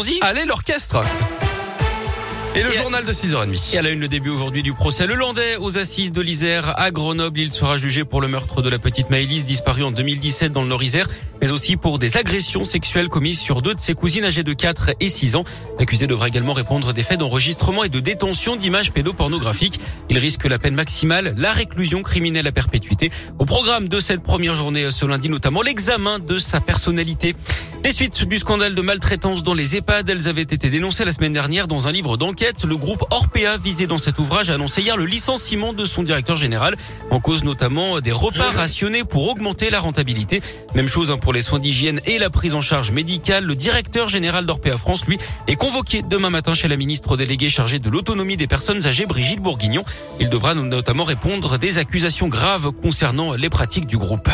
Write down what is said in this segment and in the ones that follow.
allons-y. Allez, l'orchestre et le journal de 6h30. Et à la une, le début aujourd'hui du procès Le Landais aux assises de l'Isère à Grenoble. Il sera jugé pour le meurtre de la petite Maëlys disparue en 2017 dans le Nord-Isère, mais aussi pour des agressions sexuelles commises sur deux de ses cousines âgées de 4 et 6 ans. L'accusé devra également répondre des faits d'enregistrement et de détention d'images pédopornographiques. Il risque la peine maximale, la réclusion criminelle à perpétuité. Au programme de cette première journée ce lundi, notamment l'examen de sa personnalité. Les suites du scandale de maltraitance dans les EHPAD, elles avaient été dénoncées la semaine dernière dans un livre d'enquête. Le groupe Orpea, visé dans cet ouvrage, a annoncé hier le licenciement de son directeur général, en cause notamment des repas rationnés pour augmenter la rentabilité. Même chose hein, pour les soins d'hygiène et la prise en charge médicale. Le directeur général d'Orpea France, lui, est convoqué demain matin chez la ministre déléguée chargée de l'autonomie des personnes âgées, Brigitte Bourguignon. Il devra notamment répondre des accusations graves concernant les pratiques du groupe.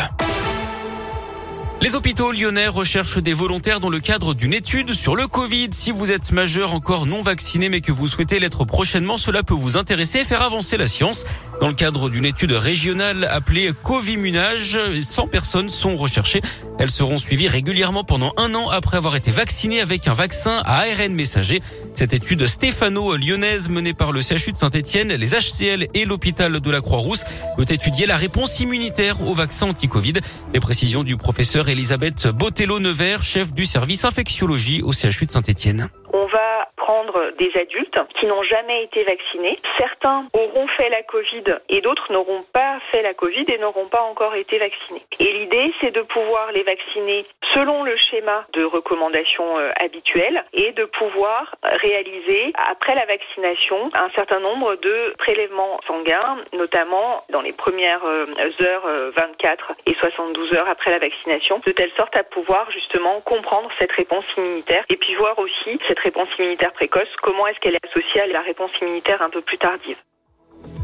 Les hôpitaux lyonnais recherchent des volontaires dans le cadre d'une étude sur le Covid. Si vous êtes majeur encore non vacciné mais que vous souhaitez l'être prochainement, cela peut vous intéresser et faire avancer la science. Dans le cadre d'une étude régionale appelée Covimunage, 100 personnes sont recherchées. Elles seront suivies régulièrement pendant un an après avoir été vaccinées avec un vaccin à ARN messager. Cette étude stéphano-lyonnaise menée par le CHU de Saint-Etienne, les HCL et l'hôpital de la Croix-Rousse veut étudier la réponse immunitaire au vaccin anti-Covid. Les précisions du professeur Elisabeth Botello-Nevers, chef du service infectiologie au CHU de Saint-Etienne. On va prendre des adultes qui n'ont jamais été vaccinés. Certains auront fait la Covid et d'autres n'auront pas fait la Covid et n'auront pas encore été vaccinés. Et l'idée, c'est de pouvoir les vacciner selon le schéma de recommandation euh, habituel et de pouvoir réaliser après la vaccination un certain nombre de prélèvements sanguins, notamment dans les premières euh, heures 24 euh, et 72 heures après la vaccination, de telle sorte à pouvoir justement comprendre cette réponse immunitaire et puis voir aussi cette réponse immunitaire précoce, comment est-ce qu'elle est associée à la réponse immunitaire un peu plus tardive.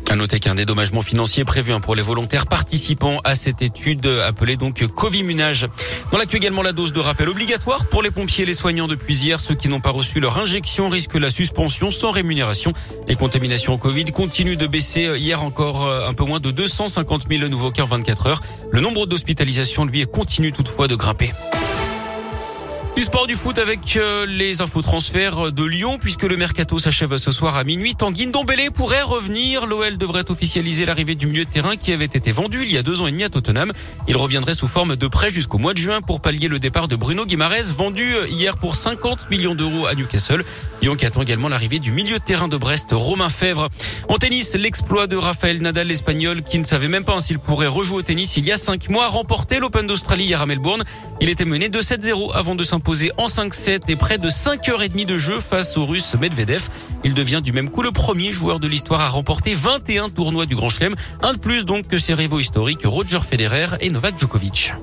À noter qu'un dédommagement financier prévu hein, pour les volontaires participant à cette étude appelée donc Covimunage. Dans l'actu également la dose de rappel obligatoire pour les pompiers et les soignants depuis hier. Ceux qui n'ont pas reçu leur injection risquent la suspension sans rémunération. Les contaminations au Covid continuent de baisser. Hier encore euh, un peu moins de 250 000 nouveaux cas en 24 heures. Le nombre d'hospitalisations lui continue toutefois de grimper. Du sport du foot avec euh, les infos transferts de Lyon puisque le mercato s'achève ce soir à minuit. Tanguy Ndombele pourrait revenir. L'OL devrait officialiser l'arrivée du milieu de terrain qui avait été vendu il y a deux ans et demi à Tottenham. Il reviendrait sous forme de prêt jusqu'au mois de juin pour pallier le départ de Bruno Guimarès vendu hier pour 50 millions d'euros à Newcastle. Lyon qui attend également l'arrivée du milieu de terrain de Brest, Romain Fèvre. En tennis, l'exploit de Rafael Nadal, l'espagnol, qui ne savait même pas s'il pourrait rejouer au tennis il y a cinq mois, remporté l'Open d'Australie hier à Melbourne. Il était mené 2-7-0 avant de s'imposer en 5-7 et près de 5h30 de jeu face au russe Medvedev. Il devient du même coup le premier joueur de l'histoire à remporter 21 tournois du Grand Chelem. Un de plus donc que ses rivaux historiques Roger Federer et Novak Djokovic.